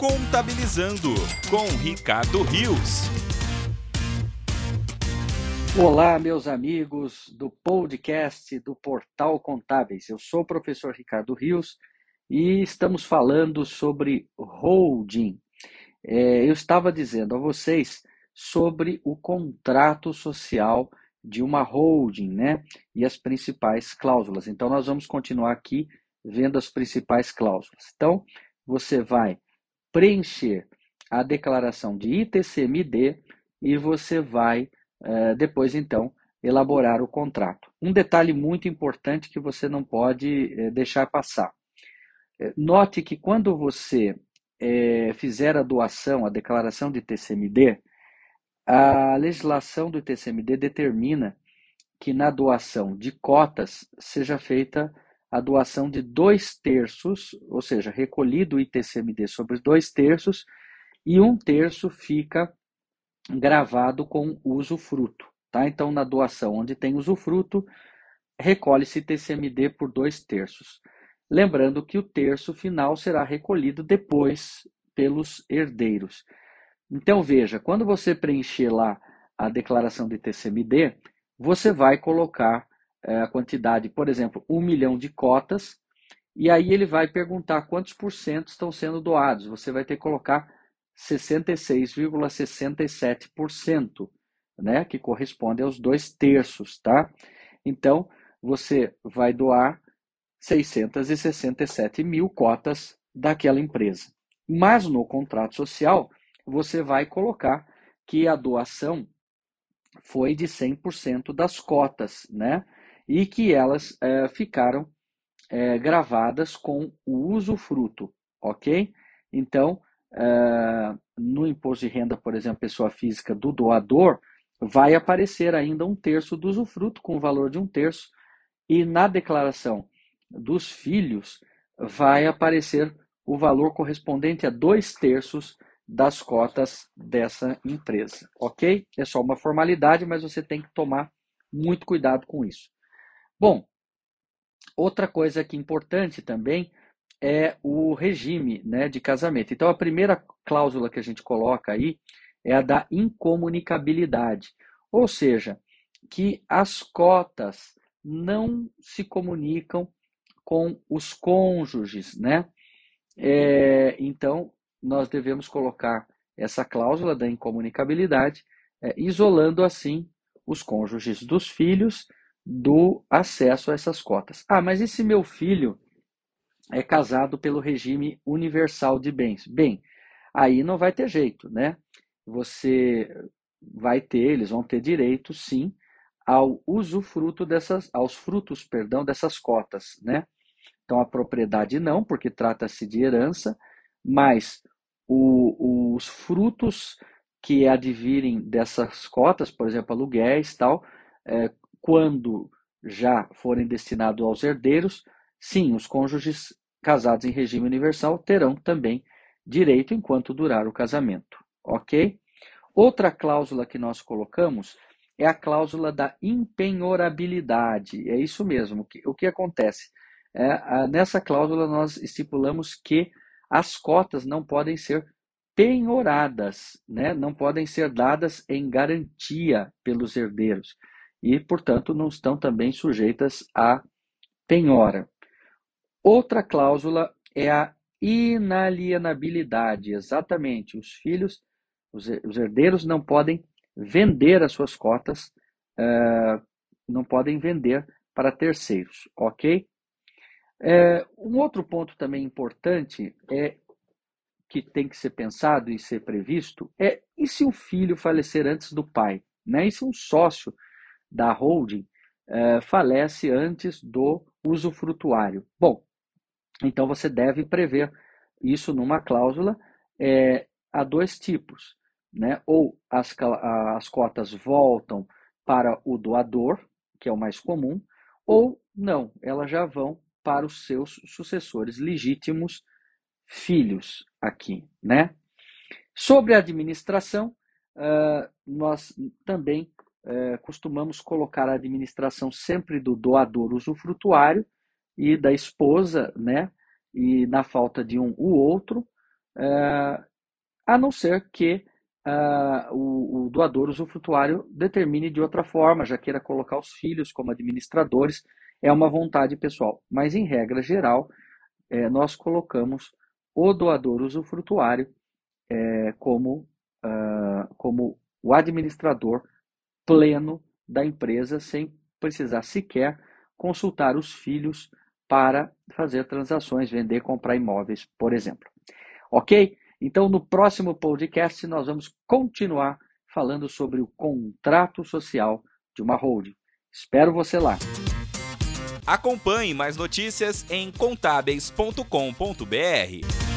Contabilizando com Ricardo Rios. Olá, meus amigos do podcast do Portal Contábeis. Eu sou o professor Ricardo Rios e estamos falando sobre holding. É, eu estava dizendo a vocês sobre o contrato social de uma holding, né? E as principais cláusulas. Então, nós vamos continuar aqui vendo as principais cláusulas. Então, você vai preencher a declaração de ITCMD e você vai uh, depois então elaborar o contrato. Um detalhe muito importante que você não pode uh, deixar passar. Uh, note que quando você fizer a doação, a declaração de ITCMD, a legislação do ITCMD determina que na doação de cotas seja feita a doação de dois terços, ou seja, recolhido o ITCMD sobre dois terços, e um terço fica gravado com usufruto. Tá? Então, na doação onde tem usufruto, recolhe-se ITCMD por dois terços. Lembrando que o terço final será recolhido depois pelos herdeiros. Então, veja, quando você preencher lá a declaração de ITCMD, você vai colocar a quantidade, por exemplo, um milhão de cotas, e aí ele vai perguntar quantos por cento estão sendo doados. Você vai ter que colocar 66,67%, né, que corresponde aos dois terços, tá? Então, você vai doar 667 mil cotas daquela empresa. Mas no contrato social, você vai colocar que a doação foi de 100% das cotas, né? E que elas é, ficaram é, gravadas com o usufruto, ok? Então, é, no imposto de renda, por exemplo, pessoa física do doador, vai aparecer ainda um terço do usufruto com o valor de um terço, e na declaração dos filhos vai aparecer o valor correspondente a dois terços das cotas dessa empresa, ok? É só uma formalidade, mas você tem que tomar muito cuidado com isso. Bom, outra coisa que importante também é o regime né, de casamento. Então, a primeira cláusula que a gente coloca aí é a da incomunicabilidade, ou seja, que as cotas não se comunicam com os cônjuges, né? É, então, nós devemos colocar essa cláusula da incomunicabilidade, é, isolando assim os cônjuges dos filhos do acesso a essas cotas. Ah, mas e se meu filho é casado pelo regime universal de bens? Bem, aí não vai ter jeito, né? Você vai ter, eles vão ter direito, sim, ao usufruto dessas, aos frutos, perdão, dessas cotas, né? Então a propriedade não, porque trata-se de herança, mas o, os frutos que advirem dessas cotas, por exemplo, aluguéis, tal, é, quando já forem destinados aos herdeiros, sim, os cônjuges casados em regime universal terão também direito enquanto durar o casamento, ok? Outra cláusula que nós colocamos é a cláusula da impenhorabilidade. É isso mesmo. O que, acontece? É, nessa cláusula nós estipulamos que as cotas não podem ser penhoradas, né? não podem ser dadas em garantia pelos herdeiros e, portanto, não estão também sujeitas à penhora. Outra cláusula é a inalienabilidade. Exatamente, os filhos, os herdeiros não podem vender as suas cotas, uh, não podem vender para terceiros, ok? É, um outro ponto também importante é que tem que ser pensado e ser previsto é e se o filho falecer antes do pai, né? E se um sócio da holding eh, falece antes do usufrutuário. Bom, então você deve prever isso numa cláusula. É, há dois tipos, né? Ou as, as cotas voltam para o doador, que é o mais comum, ou não, elas já vão para os seus sucessores legítimos filhos aqui, né? Sobre a administração, uh, nós também é, costumamos colocar a administração sempre do doador usufrutuário e da esposa, né? E na falta de um, o outro, uh, a não ser que uh, o, o, doador usufrutuário determine de outra forma, já queira colocar os filhos como administradores, é uma vontade pessoal. Mas, em regra geral, é, nós colocamos o doador usufrutuário é, como, como o administrador pleno da empresa, sem precisar sequer consultar os filhos para fazer transações, vender, comprar imóveis, por exemplo. Ok? Então, no próximo podcast, nós vamos continuar falando sobre o contrato social de uma holding. Espero você lá. Acompanhe mais notícias em contábeis.com.br.